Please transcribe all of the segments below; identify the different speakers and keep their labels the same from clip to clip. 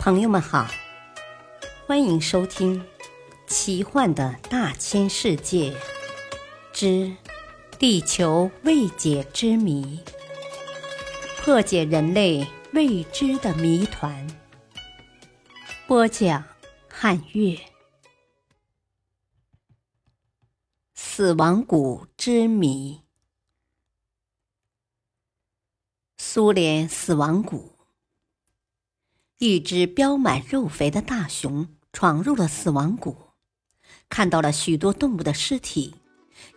Speaker 1: 朋友们好，欢迎收听《奇幻的大千世界之地球未解之谜》，破解人类未知的谜团。播讲：汉月。死亡谷之谜。苏联死亡谷。一只膘满肉肥的大熊闯入了死亡谷，看到了许多动物的尸体，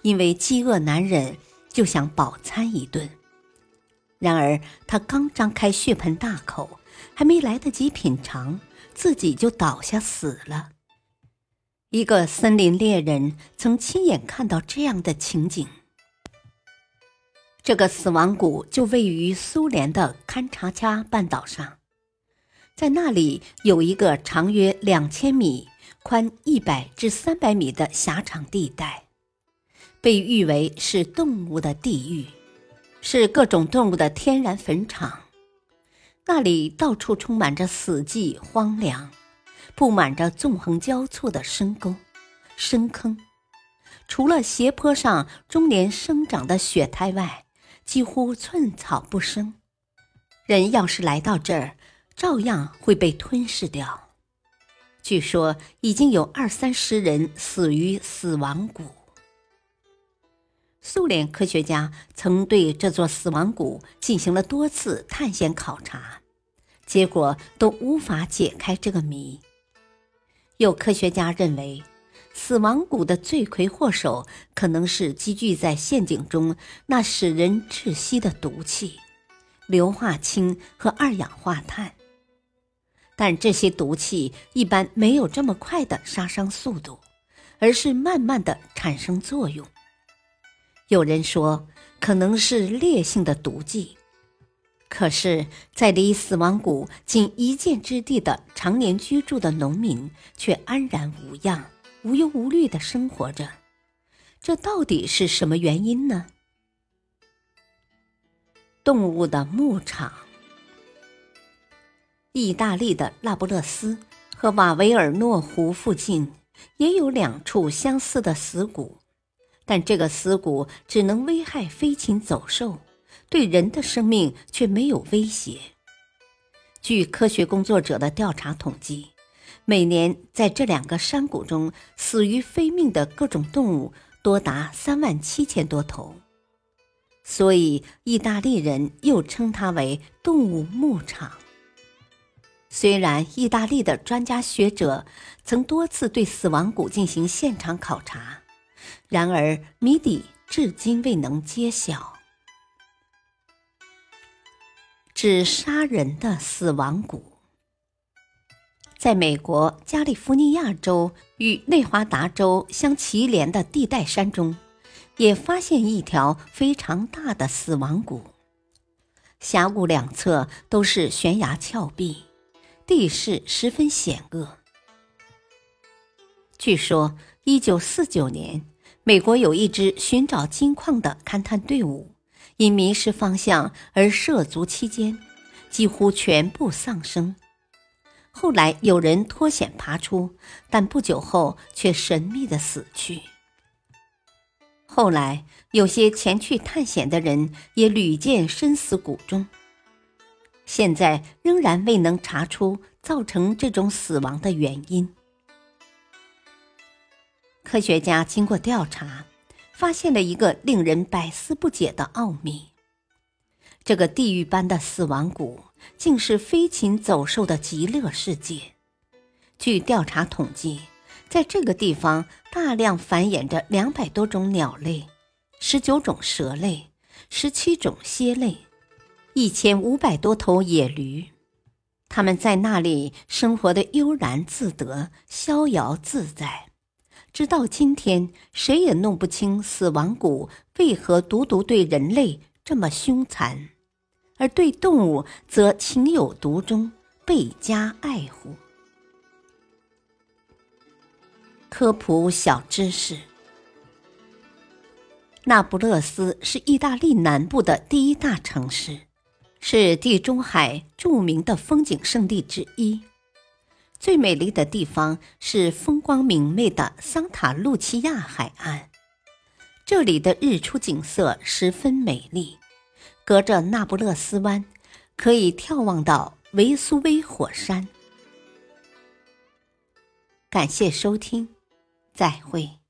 Speaker 1: 因为饥饿难忍，就想饱餐一顿。然而，他刚张开血盆大口，还没来得及品尝，自己就倒下死了。一个森林猎人曾亲眼看到这样的情景。这个死亡谷就位于苏联的堪察加半岛上。在那里有一个长约两千米、宽一百至三百米的狭长地带，被誉为是动物的地狱，是各种动物的天然坟场。那里到处充满着死寂荒凉，布满着纵横交错的深沟、深坑，除了斜坡上终年生长的雪苔外，几乎寸草不生。人要是来到这儿，照样会被吞噬掉。据说已经有二三十人死于死亡谷。苏联科学家曾对这座死亡谷进行了多次探险考察，结果都无法解开这个谜。有科学家认为，死亡谷的罪魁祸首可能是积聚在陷阱中那使人窒息的毒气——硫化氢和二氧化碳。但这些毒气一般没有这么快的杀伤速度，而是慢慢的产生作用。有人说可能是烈性的毒剂，可是，在离死亡谷仅一箭之地的常年居住的农民却安然无恙、无忧无虑的生活着。这到底是什么原因呢？动物的牧场。意大利的那不勒斯和瓦维尔诺湖附近也有两处相似的死谷，但这个死谷只能危害飞禽走兽，对人的生命却没有威胁。据科学工作者的调查统计，每年在这两个山谷中死于非命的各种动物多达三万七千多头，所以意大利人又称它为“动物牧场”。虽然意大利的专家学者曾多次对死亡谷进行现场考察，然而谜底至今未能揭晓。指杀人的死亡谷，在美国加利福尼亚州与内华达州相齐连的地带山中，也发现一条非常大的死亡谷，峡谷两侧都是悬崖峭壁。地势十分险恶。据说，一九四九年，美国有一支寻找金矿的勘探队伍，因迷失方向而涉足期间，几乎全部丧生。后来有人脱险爬出，但不久后却神秘的死去。后来有些前去探险的人也屡见身死谷中。现在仍然未能查出造成这种死亡的原因。科学家经过调查，发现了一个令人百思不解的奥秘：这个地狱般的死亡谷，竟是飞禽走兽的极乐世界。据调查统计，在这个地方大量繁衍着两百多种鸟类、十九种蛇类、十七种蝎类。一千五百多头野驴，他们在那里生活的悠然自得、逍遥自在。直到今天，谁也弄不清死亡谷为何独独对人类这么凶残，而对动物则情有独钟、倍加爱护。科普小知识：那不勒斯是意大利南部的第一大城市。是地中海著名的风景胜地之一，最美丽的地方是风光明媚的桑塔露琪亚海岸，这里的日出景色十分美丽，隔着那不勒斯湾，可以眺望到维苏威火山。感谢收听，再会。